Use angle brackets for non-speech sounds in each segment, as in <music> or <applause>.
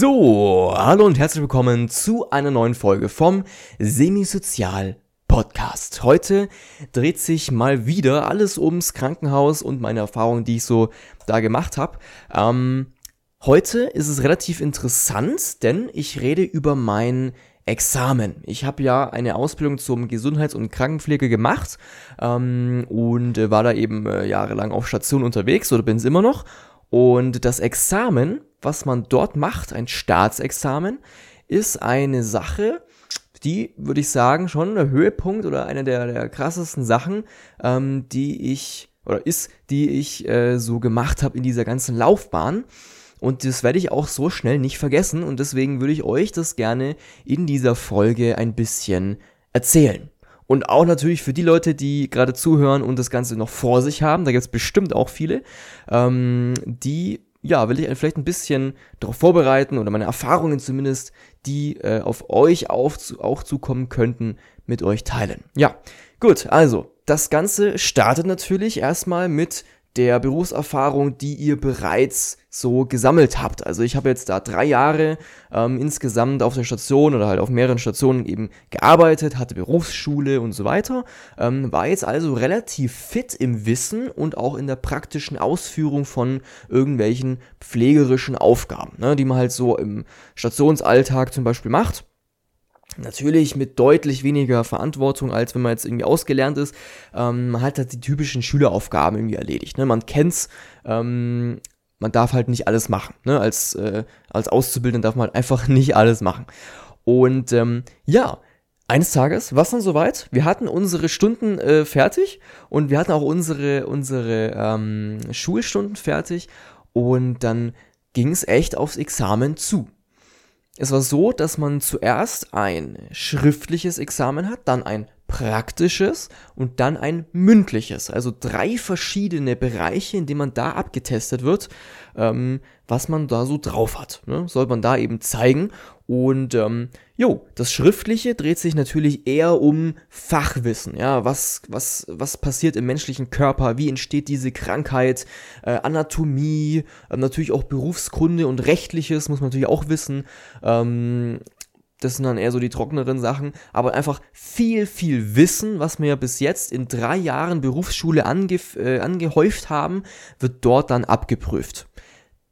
So, hallo und herzlich willkommen zu einer neuen Folge vom Semisozial Podcast. Heute dreht sich mal wieder alles ums Krankenhaus und meine Erfahrungen, die ich so da gemacht habe. Ähm, heute ist es relativ interessant, denn ich rede über mein Examen. Ich habe ja eine Ausbildung zum Gesundheits- und Krankenpflege gemacht ähm, und äh, war da eben äh, jahrelang auf Station unterwegs oder bin es immer noch. Und das Examen, was man dort macht, ein Staatsexamen, ist eine Sache, die, würde ich sagen, schon der Höhepunkt oder eine der, der krassesten Sachen, ähm, die ich, oder ist, die ich äh, so gemacht habe in dieser ganzen Laufbahn. Und das werde ich auch so schnell nicht vergessen und deswegen würde ich euch das gerne in dieser Folge ein bisschen erzählen. Und auch natürlich für die Leute, die gerade zuhören und das Ganze noch vor sich haben, da gibt es bestimmt auch viele, ähm, die, ja, will ich vielleicht ein bisschen darauf vorbereiten oder meine Erfahrungen zumindest, die äh, auf euch auf, auch zukommen könnten, mit euch teilen. Ja, gut, also, das Ganze startet natürlich erstmal mit der Berufserfahrung, die ihr bereits so gesammelt habt. Also ich habe jetzt da drei Jahre ähm, insgesamt auf der Station oder halt auf mehreren Stationen eben gearbeitet, hatte Berufsschule und so weiter, ähm, war jetzt also relativ fit im Wissen und auch in der praktischen Ausführung von irgendwelchen pflegerischen Aufgaben, ne, die man halt so im Stationsalltag zum Beispiel macht. Natürlich mit deutlich weniger Verantwortung, als wenn man jetzt irgendwie ausgelernt ist. Ähm, man hat halt die typischen Schüleraufgaben irgendwie erledigt. Ne? Man kennt's, ähm, man darf halt nicht alles machen. Ne? Als, äh, als Auszubildender darf man halt einfach <laughs> nicht alles machen. Und ähm, ja, eines Tages war es dann soweit. Wir hatten unsere Stunden äh, fertig und wir hatten auch unsere, unsere ähm, Schulstunden fertig. Und dann ging es echt aufs Examen zu. Es war so, dass man zuerst ein schriftliches Examen hat, dann ein praktisches und dann ein mündliches. Also drei verschiedene Bereiche, in denen man da abgetestet wird, ähm, was man da so drauf hat. Ne? Soll man da eben zeigen. Und ähm, jo, das Schriftliche dreht sich natürlich eher um Fachwissen. Ja, was, was, was passiert im menschlichen Körper? Wie entsteht diese Krankheit? Äh, Anatomie, äh, natürlich auch Berufskunde und Rechtliches muss man natürlich auch wissen. Ähm, das sind dann eher so die trockneren Sachen, aber einfach viel, viel Wissen, was wir ja bis jetzt in drei Jahren Berufsschule ange äh, angehäuft haben, wird dort dann abgeprüft.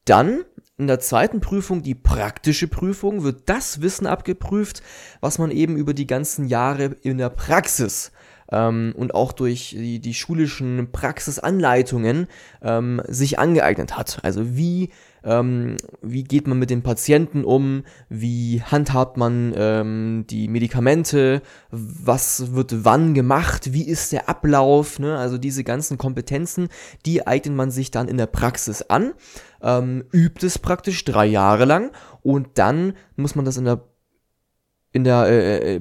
Dann in der zweiten Prüfung, die praktische Prüfung, wird das Wissen abgeprüft, was man eben über die ganzen Jahre in der Praxis ähm, und auch durch die, die schulischen Praxisanleitungen ähm, sich angeeignet hat. Also wie ähm, wie geht man mit den Patienten um, wie handhabt man ähm, die Medikamente, was wird wann gemacht, wie ist der Ablauf, ne? also diese ganzen Kompetenzen, die eignet man sich dann in der Praxis an, ähm, übt es praktisch drei Jahre lang und dann muss man das in der in der äh, äh, äh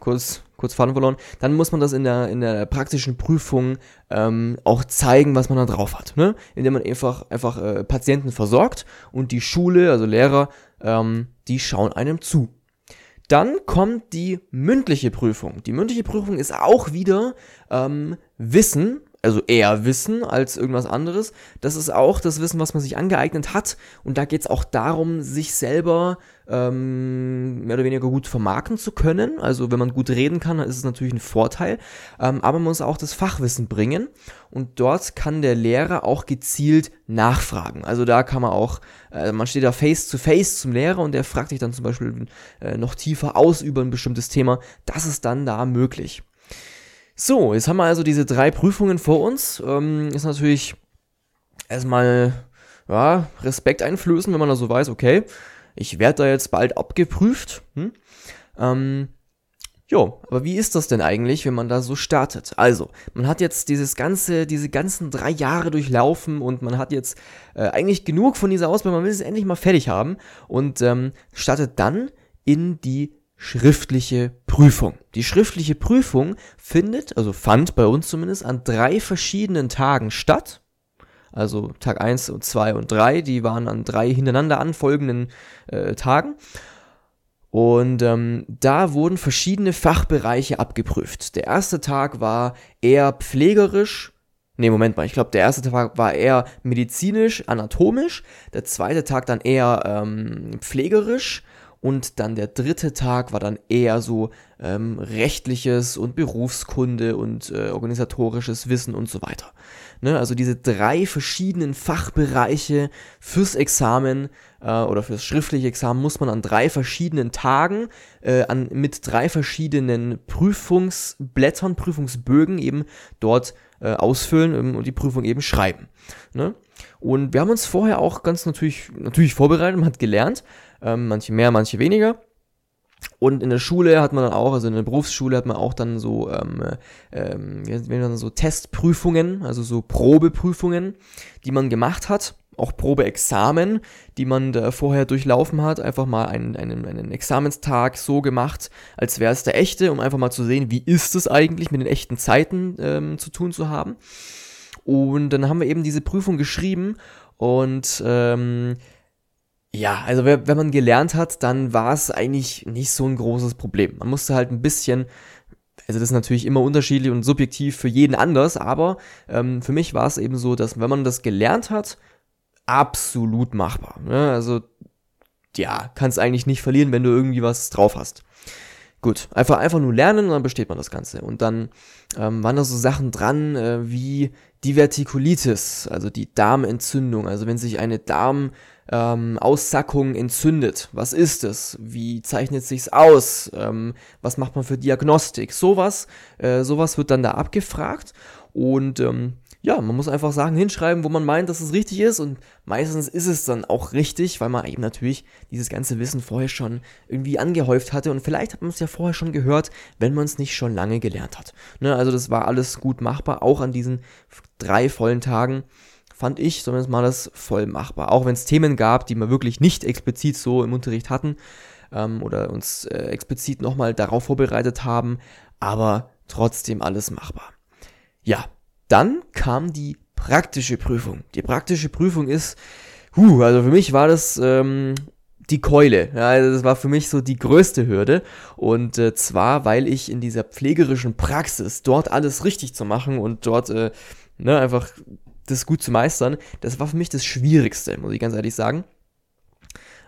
kurz kurz Faden verloren, dann muss man das in der, in der praktischen Prüfung ähm, auch zeigen, was man da drauf hat. Ne? Indem man einfach, einfach äh, Patienten versorgt und die Schule, also Lehrer, ähm, die schauen einem zu. Dann kommt die mündliche Prüfung. Die mündliche Prüfung ist auch wieder ähm, Wissen, also eher Wissen als irgendwas anderes. Das ist auch das Wissen, was man sich angeeignet hat. Und da geht es auch darum, sich selber ähm, mehr oder weniger gut vermarkten zu können. Also wenn man gut reden kann, dann ist es natürlich ein Vorteil. Ähm, aber man muss auch das Fachwissen bringen. Und dort kann der Lehrer auch gezielt nachfragen. Also da kann man auch, äh, man steht da face to face zum Lehrer und der fragt dich dann zum Beispiel äh, noch tiefer aus über ein bestimmtes Thema. Das ist dann da möglich. So, jetzt haben wir also diese drei Prüfungen vor uns. Ähm, ist natürlich erstmal ja, Respekt einflößen, wenn man da so weiß, okay, ich werde da jetzt bald abgeprüft. Hm? Ähm, jo, aber wie ist das denn eigentlich, wenn man da so startet? Also, man hat jetzt dieses ganze, diese ganzen drei Jahre durchlaufen und man hat jetzt äh, eigentlich genug von dieser Ausbildung, man will es endlich mal fertig haben und ähm, startet dann in die schriftliche Prüfung. Die schriftliche Prüfung findet, also fand bei uns zumindest, an drei verschiedenen Tagen statt. Also Tag 1 und 2 und 3, die waren an drei hintereinander anfolgenden äh, Tagen. Und ähm, da wurden verschiedene Fachbereiche abgeprüft. Der erste Tag war eher pflegerisch, Nee, Moment mal. Ich glaube, der erste Tag war eher medizinisch, anatomisch. Der zweite Tag dann eher ähm, pflegerisch. Und dann der dritte Tag war dann eher so ähm, rechtliches und Berufskunde und äh, organisatorisches Wissen und so weiter. Ne? Also diese drei verschiedenen Fachbereiche fürs Examen äh, oder fürs schriftliche Examen muss man an drei verschiedenen Tagen äh, an, mit drei verschiedenen Prüfungsblättern, Prüfungsbögen eben dort äh, ausfüllen ähm, und die Prüfung eben schreiben. Ne? Und wir haben uns vorher auch ganz natürlich, natürlich vorbereitet, man hat gelernt, ähm, manche mehr, manche weniger. Und in der Schule hat man dann auch, also in der Berufsschule hat man auch dann so, ähm, ähm, dann so Testprüfungen, also so Probeprüfungen, die man gemacht hat. Auch Probeexamen, die man da vorher durchlaufen hat. Einfach mal einen, einen, einen Examenstag so gemacht, als wäre es der echte, um einfach mal zu sehen, wie ist es eigentlich mit den echten Zeiten ähm, zu tun zu haben. Und dann haben wir eben diese Prüfung geschrieben und ähm, ja, also wenn man gelernt hat, dann war es eigentlich nicht so ein großes Problem. Man musste halt ein bisschen, also das ist natürlich immer unterschiedlich und subjektiv für jeden anders, aber ähm, für mich war es eben so, dass wenn man das gelernt hat, absolut machbar. Ne? Also ja, kannst eigentlich nicht verlieren, wenn du irgendwie was drauf hast. Gut, einfach, einfach nur lernen und dann besteht man das Ganze. Und dann ähm, waren da so Sachen dran äh, wie Divertikulitis, also die Darmentzündung. Also wenn sich eine Darm ähm, Aussackung entzündet. Was ist es? Wie zeichnet sich's aus? Ähm, was macht man für Diagnostik? Sowas, äh, sowas wird dann da abgefragt und ähm, ja, man muss einfach Sachen hinschreiben, wo man meint, dass es richtig ist und meistens ist es dann auch richtig, weil man eben natürlich dieses ganze Wissen vorher schon irgendwie angehäuft hatte und vielleicht hat man es ja vorher schon gehört, wenn man es nicht schon lange gelernt hat. Ne, also das war alles gut machbar, auch an diesen drei vollen Tagen fand ich zumindest mal das voll machbar. Auch wenn es Themen gab, die wir wirklich nicht explizit so im Unterricht hatten ähm, oder uns äh, explizit nochmal darauf vorbereitet haben, aber trotzdem alles machbar. Ja, dann kam die praktische Prüfung. Die praktische Prüfung ist, huh, also für mich war das ähm, die Keule. Ja, also das war für mich so die größte Hürde. Und äh, zwar, weil ich in dieser pflegerischen Praxis dort alles richtig zu machen und dort äh, ne, einfach das gut zu meistern, das war für mich das Schwierigste, muss ich ganz ehrlich sagen.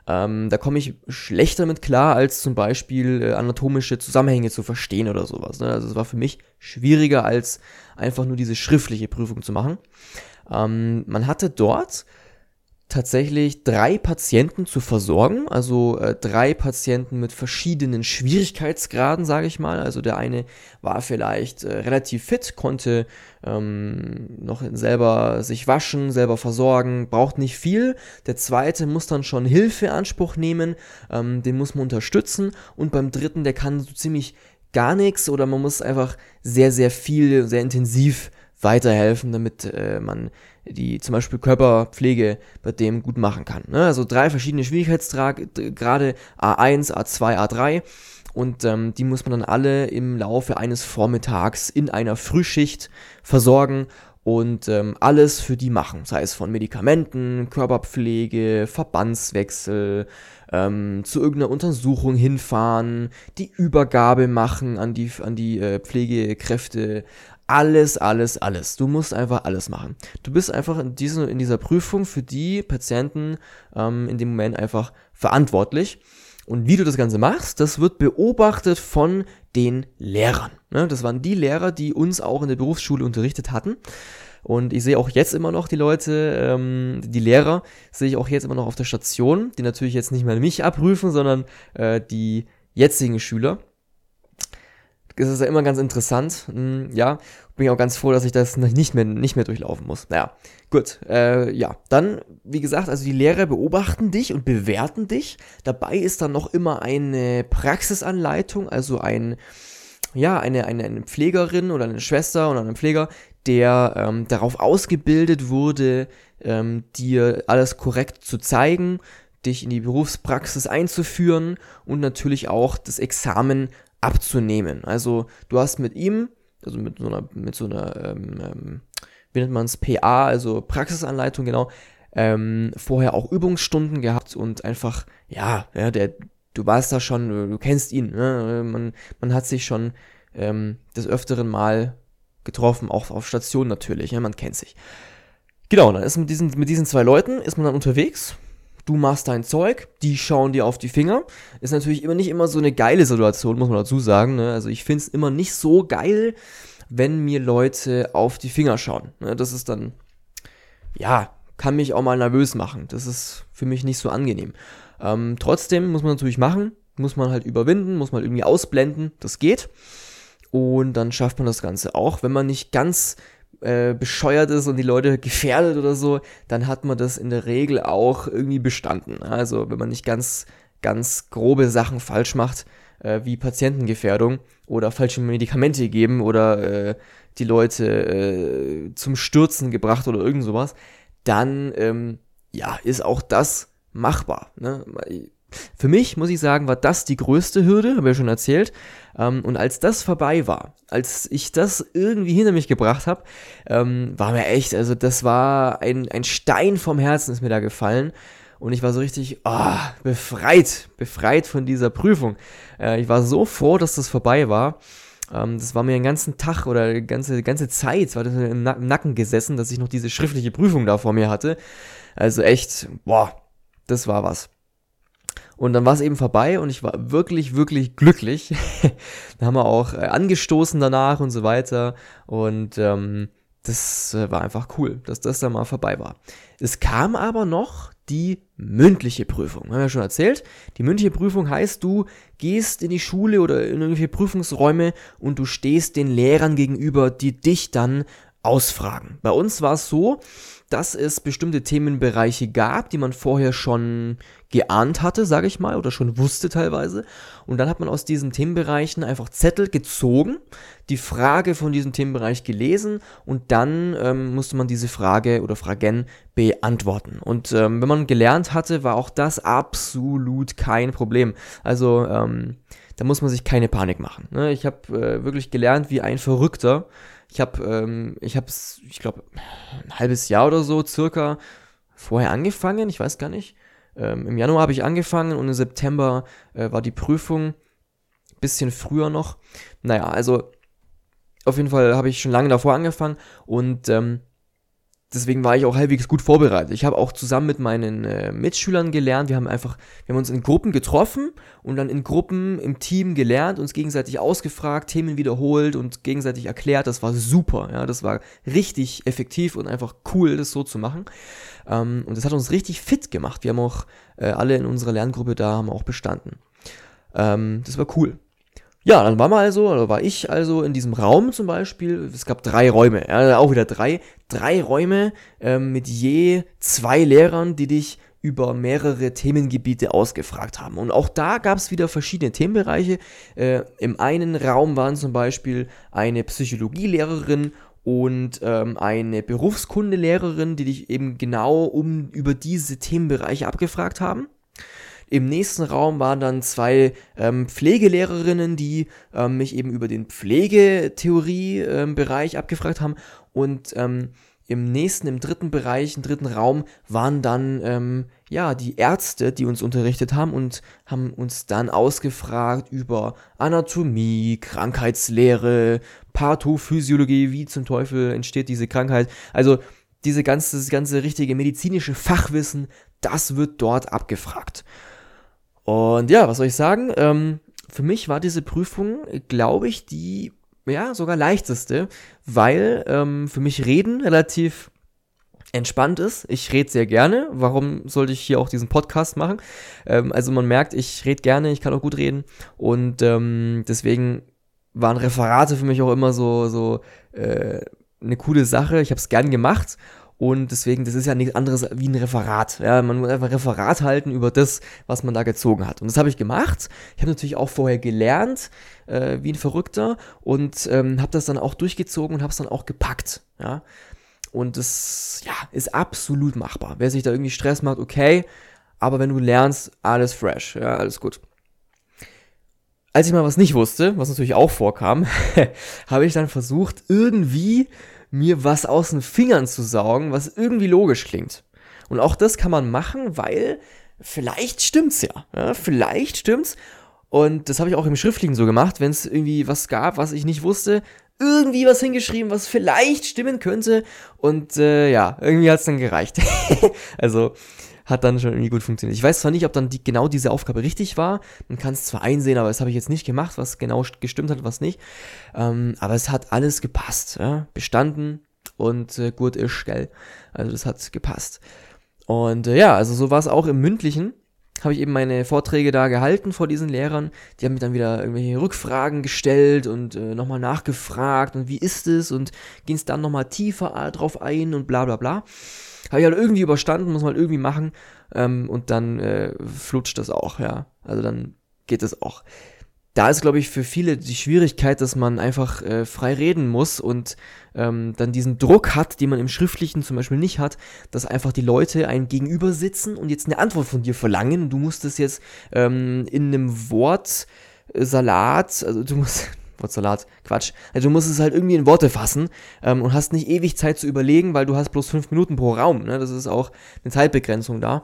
Ähm, da komme ich schlechter mit klar, als zum Beispiel äh, anatomische Zusammenhänge zu verstehen oder sowas. Ne? Also es war für mich schwieriger, als einfach nur diese schriftliche Prüfung zu machen. Ähm, man hatte dort tatsächlich drei Patienten zu versorgen, also äh, drei Patienten mit verschiedenen Schwierigkeitsgraden, sage ich mal. Also der eine war vielleicht äh, relativ fit, konnte ähm, noch selber sich waschen, selber versorgen, braucht nicht viel. Der zweite muss dann schon Hilfe in Anspruch nehmen, ähm, den muss man unterstützen. Und beim dritten, der kann so ziemlich gar nichts oder man muss einfach sehr, sehr viel, sehr intensiv weiterhelfen, damit äh, man die zum Beispiel Körperpflege bei dem gut machen kann. Ne? Also drei verschiedene Schwierigkeitsgrade, A1, A2, A3. Und ähm, die muss man dann alle im Laufe eines Vormittags in einer Frühschicht versorgen und ähm, alles für die machen. Sei es von Medikamenten, Körperpflege, Verbandswechsel, ähm, zu irgendeiner Untersuchung hinfahren, die Übergabe machen an die, an die äh, Pflegekräfte, alles, alles, alles. Du musst einfach alles machen. Du bist einfach in, diesen, in dieser Prüfung für die Patienten ähm, in dem Moment einfach verantwortlich. Und wie du das Ganze machst, das wird beobachtet von den Lehrern. Ne? Das waren die Lehrer, die uns auch in der Berufsschule unterrichtet hatten. Und ich sehe auch jetzt immer noch die Leute, ähm, die Lehrer, sehe ich auch jetzt immer noch auf der Station, die natürlich jetzt nicht mehr mich abprüfen, sondern äh, die jetzigen Schüler ist es ja immer ganz interessant. Hm, ja, bin ich auch ganz froh, dass ich das nicht mehr, nicht mehr durchlaufen muss. Naja, gut. Äh, ja, dann, wie gesagt, also die Lehrer beobachten dich und bewerten dich. Dabei ist dann noch immer eine Praxisanleitung, also ein, ja, eine, eine, eine Pflegerin oder eine Schwester oder ein Pfleger, der ähm, darauf ausgebildet wurde, ähm, dir alles korrekt zu zeigen, dich in die Berufspraxis einzuführen und natürlich auch das Examen abzunehmen. Also du hast mit ihm, also mit so einer, mit so einer, ähm, ähm, wie nennt man es, PA, also Praxisanleitung, genau, ähm, vorher auch Übungsstunden gehabt und einfach, ja, ja, der, du warst da schon, du kennst ihn, ne? man, man hat sich schon ähm, des Öfteren mal getroffen, auch auf Station natürlich, ja, man kennt sich. Genau, dann ist mit diesen, mit diesen zwei Leuten ist man dann unterwegs. Du machst dein Zeug, die schauen dir auf die Finger. Ist natürlich immer nicht immer so eine geile Situation, muss man dazu sagen. Ne? Also ich finde es immer nicht so geil, wenn mir Leute auf die Finger schauen. Ne? Das ist dann, ja, kann mich auch mal nervös machen. Das ist für mich nicht so angenehm. Ähm, trotzdem muss man natürlich machen, muss man halt überwinden, muss man irgendwie ausblenden. Das geht. Und dann schafft man das Ganze auch. Wenn man nicht ganz äh, bescheuert ist und die Leute gefährdet oder so, dann hat man das in der Regel auch irgendwie bestanden. Also wenn man nicht ganz, ganz grobe Sachen falsch macht, äh, wie Patientengefährdung oder falsche Medikamente geben oder äh, die Leute äh, zum Stürzen gebracht oder irgend sowas, dann ähm, ja, ist auch das machbar. Ne? Für mich, muss ich sagen, war das die größte Hürde, habe ich ja schon erzählt. Ähm, und als das vorbei war, als ich das irgendwie hinter mich gebracht habe, ähm, war mir echt, also das war ein, ein Stein vom Herzen ist mir da gefallen. Und ich war so richtig oh, befreit, befreit von dieser Prüfung. Äh, ich war so froh, dass das vorbei war. Ähm, das war mir den ganzen Tag oder die ganze, ganze Zeit, war das im, im Nacken gesessen, dass ich noch diese schriftliche Prüfung da vor mir hatte. Also echt, boah, das war was. Und dann war es eben vorbei und ich war wirklich, wirklich glücklich. <laughs> da haben wir auch äh, angestoßen danach und so weiter. Und ähm, das äh, war einfach cool, dass das dann mal vorbei war. Es kam aber noch die mündliche Prüfung. Haben wir ja schon erzählt. Die mündliche Prüfung heißt, du gehst in die Schule oder in irgendwelche Prüfungsräume und du stehst den Lehrern gegenüber, die dich dann ausfragen. Bei uns war es so, dass es bestimmte Themenbereiche gab, die man vorher schon geahnt hatte, sage ich mal, oder schon wusste teilweise. Und dann hat man aus diesen Themenbereichen einfach Zettel gezogen, die Frage von diesem Themenbereich gelesen und dann ähm, musste man diese Frage oder Fragen beantworten. Und ähm, wenn man gelernt hatte, war auch das absolut kein Problem. Also ähm, da muss man sich keine Panik machen. Ne? Ich habe äh, wirklich gelernt wie ein Verrückter. Ich habe, ähm, ich habe, ich glaube, ein halbes Jahr oder so circa vorher angefangen. Ich weiß gar nicht. Ähm, Im Januar habe ich angefangen und im September äh, war die Prüfung. Bisschen früher noch. Naja, also auf jeden Fall habe ich schon lange davor angefangen und ähm, deswegen war ich auch halbwegs gut vorbereitet. Ich habe auch zusammen mit meinen äh, Mitschülern gelernt. Wir haben einfach, wir haben uns in Gruppen getroffen und dann in Gruppen im Team gelernt, uns gegenseitig ausgefragt, Themen wiederholt und gegenseitig erklärt. Das war super. Ja, das war richtig effektiv und einfach cool, das so zu machen. Ähm, und das hat uns richtig fit gemacht. Wir haben auch äh, alle in unserer Lerngruppe da haben auch bestanden. Ähm, das war cool. Ja, dann waren wir also, oder war ich also in diesem Raum zum Beispiel. Es gab drei Räume, ja, auch wieder drei, drei Räume ähm, mit je zwei Lehrern, die dich über mehrere Themengebiete ausgefragt haben. Und auch da gab es wieder verschiedene Themenbereiche. Äh, Im einen Raum waren zum Beispiel eine Psychologielehrerin und ähm, eine Berufskundelehrerin, die dich eben genau um über diese Themenbereiche abgefragt haben. Im nächsten Raum waren dann zwei ähm, Pflegelehrerinnen, die ähm, mich eben über den Pflegetheorie-Bereich ähm, abgefragt haben. Und ähm, im nächsten, im dritten Bereich, im dritten Raum waren dann ähm, ja die Ärzte, die uns unterrichtet haben und haben uns dann ausgefragt über Anatomie, Krankheitslehre, Pathophysiologie, wie zum Teufel entsteht diese Krankheit. Also diese ganze, das ganze richtige medizinische Fachwissen, das wird dort abgefragt. Und ja, was soll ich sagen? Ähm, für mich war diese Prüfung, glaube ich, die ja sogar leichteste, weil ähm, für mich Reden relativ entspannt ist. Ich rede sehr gerne. Warum sollte ich hier auch diesen Podcast machen? Ähm, also man merkt, ich rede gerne, ich kann auch gut reden und ähm, deswegen waren Referate für mich auch immer so so äh, eine coole Sache. Ich habe es gern gemacht und deswegen, das ist ja nichts anderes wie ein Referat. Ja, man muss einfach ein Referat halten über das, was man da gezogen hat. Und das habe ich gemacht. Ich habe natürlich auch vorher gelernt, äh, wie ein Verrückter, und ähm, habe das dann auch durchgezogen und habe es dann auch gepackt. Ja. Und das, ja, ist absolut machbar. Wer sich da irgendwie Stress macht, okay. Aber wenn du lernst, alles fresh. Ja, alles gut. Als ich mal was nicht wusste, was natürlich auch vorkam, <laughs> habe ich dann versucht, irgendwie mir was aus den Fingern zu saugen, was irgendwie logisch klingt. Und auch das kann man machen, weil vielleicht stimmt's ja. ja vielleicht stimmt's. Und das habe ich auch im Schriftlichen so gemacht, wenn es irgendwie was gab, was ich nicht wusste, irgendwie was hingeschrieben, was vielleicht stimmen könnte. Und äh, ja, irgendwie hat es dann gereicht. <laughs> also hat dann schon irgendwie gut funktioniert. Ich weiß zwar nicht, ob dann die, genau diese Aufgabe richtig war. Man kann es zwar einsehen, aber das habe ich jetzt nicht gemacht, was genau gestimmt hat, was nicht. Ähm, aber es hat alles gepasst. Ja? Bestanden und äh, gut ist, gell? Also das hat gepasst. Und äh, ja, also so war es auch im mündlichen habe ich eben meine Vorträge da gehalten vor diesen Lehrern. Die haben mir dann wieder irgendwelche Rückfragen gestellt und äh, nochmal nachgefragt und wie ist es und ging es dann nochmal tiefer drauf ein und bla bla bla. Habe ich halt irgendwie überstanden, muss man halt irgendwie machen. Ähm, und dann äh, flutscht das auch, ja. Also dann geht es auch. Da ist, glaube ich, für viele die Schwierigkeit, dass man einfach äh, frei reden muss und ähm, dann diesen Druck hat, den man im Schriftlichen zum Beispiel nicht hat, dass einfach die Leute einem gegenüber sitzen und jetzt eine Antwort von dir verlangen. Du musst es jetzt ähm, in einem Wortsalat, also du musst, Wortsalat, Quatsch, also du musst es halt irgendwie in Worte fassen ähm, und hast nicht ewig Zeit zu überlegen, weil du hast bloß fünf Minuten pro Raum, ne? das ist auch eine Zeitbegrenzung da.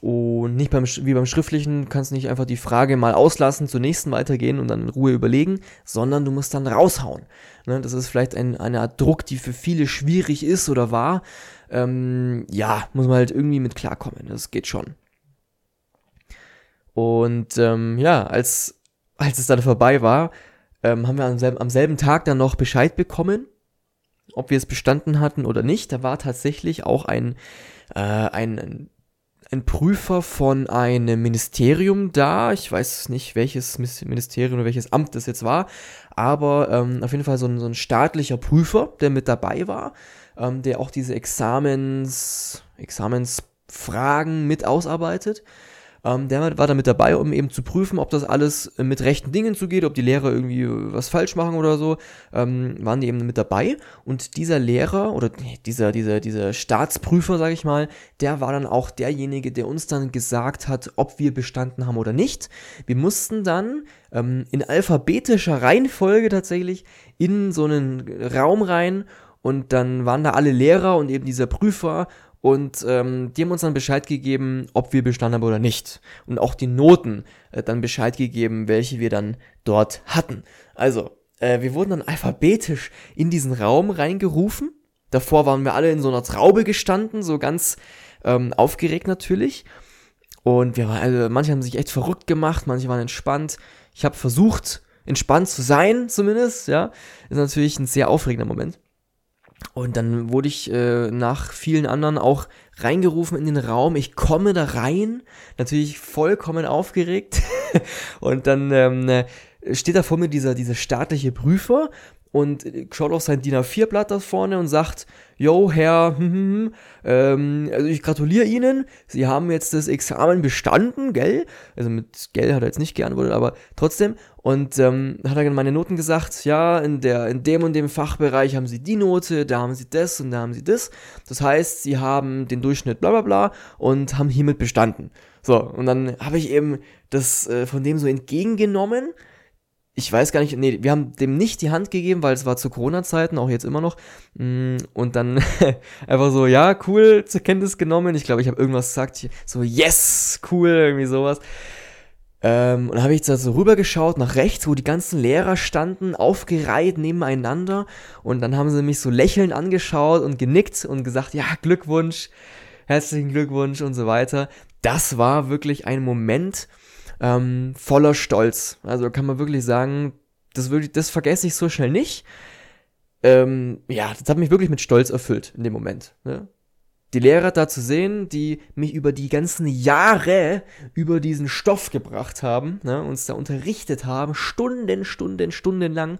Und nicht beim, wie beim Schriftlichen kannst du nicht einfach die Frage mal auslassen, zur nächsten weitergehen und dann in Ruhe überlegen, sondern du musst dann raushauen. Ne, das ist vielleicht ein, eine Art Druck, die für viele schwierig ist oder war. Ähm, ja, muss man halt irgendwie mit klarkommen. Das geht schon. Und ähm, ja, als, als es dann vorbei war, ähm, haben wir am selben, am selben Tag dann noch Bescheid bekommen, ob wir es bestanden hatten oder nicht. Da war tatsächlich auch ein, äh, ein ein Prüfer von einem Ministerium da. Ich weiß nicht, welches Ministerium oder welches Amt das jetzt war, aber ähm, auf jeden Fall so ein, so ein staatlicher Prüfer, der mit dabei war, ähm, der auch diese Examens, Examensfragen mit ausarbeitet. Ähm, der war da mit dabei, um eben zu prüfen, ob das alles mit rechten Dingen zugeht, ob die Lehrer irgendwie was falsch machen oder so. Ähm, waren die eben mit dabei. Und dieser Lehrer oder dieser, dieser, dieser Staatsprüfer, sage ich mal, der war dann auch derjenige, der uns dann gesagt hat, ob wir bestanden haben oder nicht. Wir mussten dann ähm, in alphabetischer Reihenfolge tatsächlich in so einen Raum rein und dann waren da alle Lehrer und eben dieser Prüfer und ähm, die haben uns dann Bescheid gegeben, ob wir bestanden haben oder nicht. Und auch die Noten äh, dann Bescheid gegeben, welche wir dann dort hatten. Also, äh, wir wurden dann alphabetisch in diesen Raum reingerufen. Davor waren wir alle in so einer Traube gestanden, so ganz ähm, aufgeregt natürlich. Und wir waren, also manche haben sich echt verrückt gemacht, manche waren entspannt. Ich habe versucht, entspannt zu sein, zumindest, ja. Ist natürlich ein sehr aufregender Moment. Und dann wurde ich äh, nach vielen anderen auch reingerufen in den Raum. Ich komme da rein, natürlich vollkommen aufgeregt. <laughs> und dann ähm, äh, steht da vor mir dieser, dieser staatliche Prüfer und schaut auf sein DIN A4-Blatt da vorne und sagt, yo, Herr, hm, hm, hm, ähm, also ich gratuliere Ihnen, Sie haben jetzt das Examen bestanden, gell? Also mit gell hat er jetzt nicht geantwortet, aber trotzdem. Und ähm, hat er meine Noten gesagt, ja, in, der, in dem und dem Fachbereich haben Sie die Note, da haben Sie das und da haben Sie das. Das heißt, Sie haben den Durchschnitt bla bla bla und haben hiermit bestanden. So, und dann habe ich eben das äh, von dem so entgegengenommen ich weiß gar nicht, nee, wir haben dem nicht die Hand gegeben, weil es war zu Corona-Zeiten, auch jetzt immer noch. Mm, und dann <laughs> einfach so, ja, cool, zur Kenntnis genommen. Ich glaube, ich habe irgendwas gesagt, so, yes, cool, irgendwie sowas. Ähm, und habe ich da so rübergeschaut nach rechts, wo die ganzen Lehrer standen, aufgereiht nebeneinander. Und dann haben sie mich so lächelnd angeschaut und genickt und gesagt, ja, Glückwunsch, herzlichen Glückwunsch und so weiter. Das war wirklich ein Moment, ähm, voller Stolz. Also kann man wirklich sagen, das, wirklich, das vergesse ich so schnell nicht. Ähm, ja, das hat mich wirklich mit Stolz erfüllt in dem Moment. Ne? Die Lehrer da zu sehen, die mich über die ganzen Jahre über diesen Stoff gebracht haben, ne, uns da unterrichtet haben, Stunden, Stunden, Stunden lang.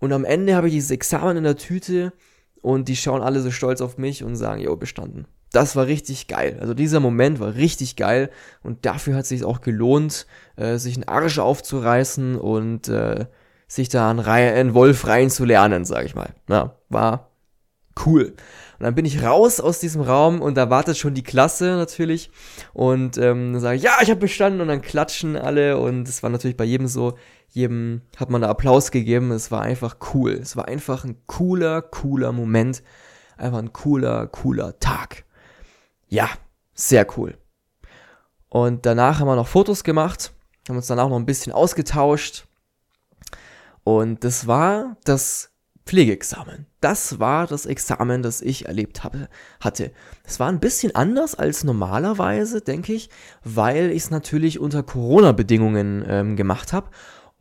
Und am Ende habe ich dieses Examen in der Tüte und die schauen alle so stolz auf mich und sagen, jo, bestanden das war richtig geil. Also dieser Moment war richtig geil und dafür hat es sich auch gelohnt, äh, sich einen Arsch aufzureißen und äh, sich da einen, Re einen Wolf reinzulernen, sag ich mal. Ja, war cool. Und dann bin ich raus aus diesem Raum und da wartet schon die Klasse natürlich und ähm, dann sage ich, ja, ich habe bestanden und dann klatschen alle und es war natürlich bei jedem so, jedem hat man da Applaus gegeben. Es war einfach cool. Es war einfach ein cooler, cooler Moment. Einfach ein cooler, cooler Tag ja, sehr cool. Und danach haben wir noch Fotos gemacht, haben uns danach noch ein bisschen ausgetauscht. Und das war das Pflegeexamen. Das war das Examen, das ich erlebt habe, hatte. Es war ein bisschen anders als normalerweise, denke ich, weil ich es natürlich unter Corona-Bedingungen ähm, gemacht habe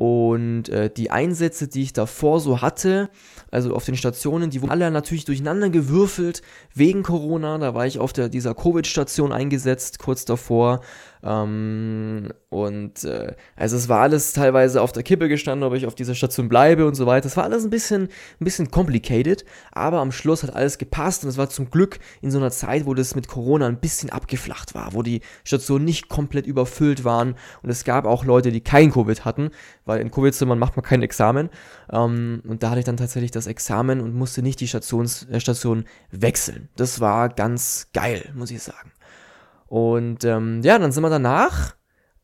und äh, die Einsätze, die ich davor so hatte, also auf den Stationen, die wurden alle natürlich durcheinander gewürfelt wegen Corona. Da war ich auf der, dieser Covid-Station eingesetzt, kurz davor. Ähm, und äh, also es war alles teilweise auf der Kippe gestanden, ob ich auf dieser Station bleibe und so weiter. Es war alles ein bisschen, ein bisschen complicated, aber am Schluss hat alles gepasst und es war zum Glück in so einer Zeit, wo das mit Corona ein bisschen abgeflacht war, wo die Stationen nicht komplett überfüllt waren und es gab auch Leute, die kein Covid hatten, weil in Covid-Zimmern macht man kein Examen. Ähm, und da hatte ich dann tatsächlich das Examen und musste nicht die Stations, äh, Station wechseln. Das war ganz geil, muss ich sagen. Und ähm, ja, dann sind wir danach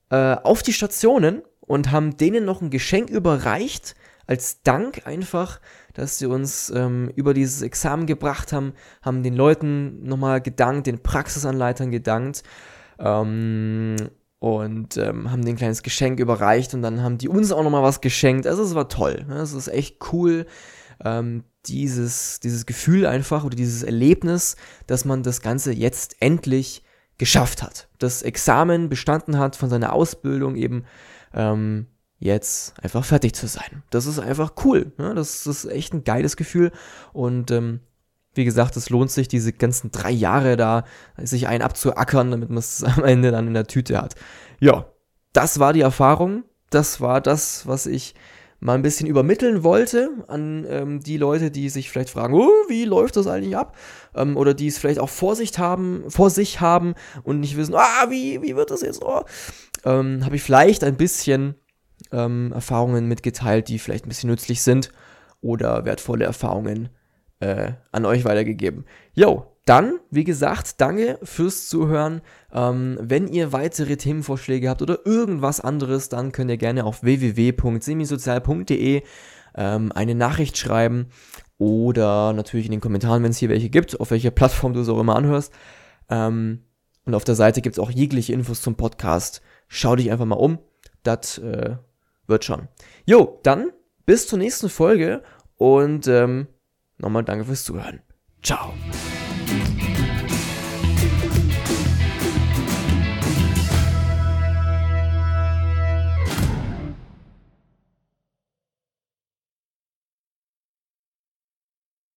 äh, auf die Stationen und haben denen noch ein Geschenk überreicht, als Dank einfach, dass sie uns ähm, über dieses Examen gebracht haben, haben den Leuten nochmal gedankt, den Praxisanleitern gedankt ähm, und ähm, haben den ein kleines Geschenk überreicht und dann haben die uns auch nochmal was geschenkt. Also es war toll. Ne? Es ist echt cool, ähm, dieses, dieses Gefühl einfach oder dieses Erlebnis, dass man das Ganze jetzt endlich geschafft hat, das Examen bestanden hat von seiner Ausbildung eben ähm, jetzt einfach fertig zu sein. Das ist einfach cool. Ne? Das, das, ist echt ein geiles Gefühl und ähm, wie gesagt, es lohnt sich, diese ganzen drei Jahre da sich einen abzuackern, damit man es <laughs> am Ende dann in der Tüte hat. Ja, das war die Erfahrung. Das war das, was ich mal ein bisschen übermitteln wollte an ähm, die Leute, die sich vielleicht fragen, oh, wie läuft das eigentlich ab? Ähm, oder die es vielleicht auch vor sich haben, vor sich haben und nicht wissen, ah, wie, wie wird das jetzt? Oh. Ähm, Habe ich vielleicht ein bisschen ähm, Erfahrungen mitgeteilt, die vielleicht ein bisschen nützlich sind oder wertvolle Erfahrungen äh, an euch weitergegeben. Jo, dann, wie gesagt, danke fürs Zuhören. Ähm, wenn ihr weitere Themenvorschläge habt oder irgendwas anderes, dann könnt ihr gerne auf www.semisozial.de ähm, eine Nachricht schreiben oder natürlich in den Kommentaren, wenn es hier welche gibt, auf welcher Plattform du es auch immer anhörst. Ähm, und auf der Seite gibt es auch jegliche Infos zum Podcast. Schau dich einfach mal um. Das äh, wird schon. Jo, dann bis zur nächsten Folge und ähm, nochmal danke fürs Zuhören. Ciao.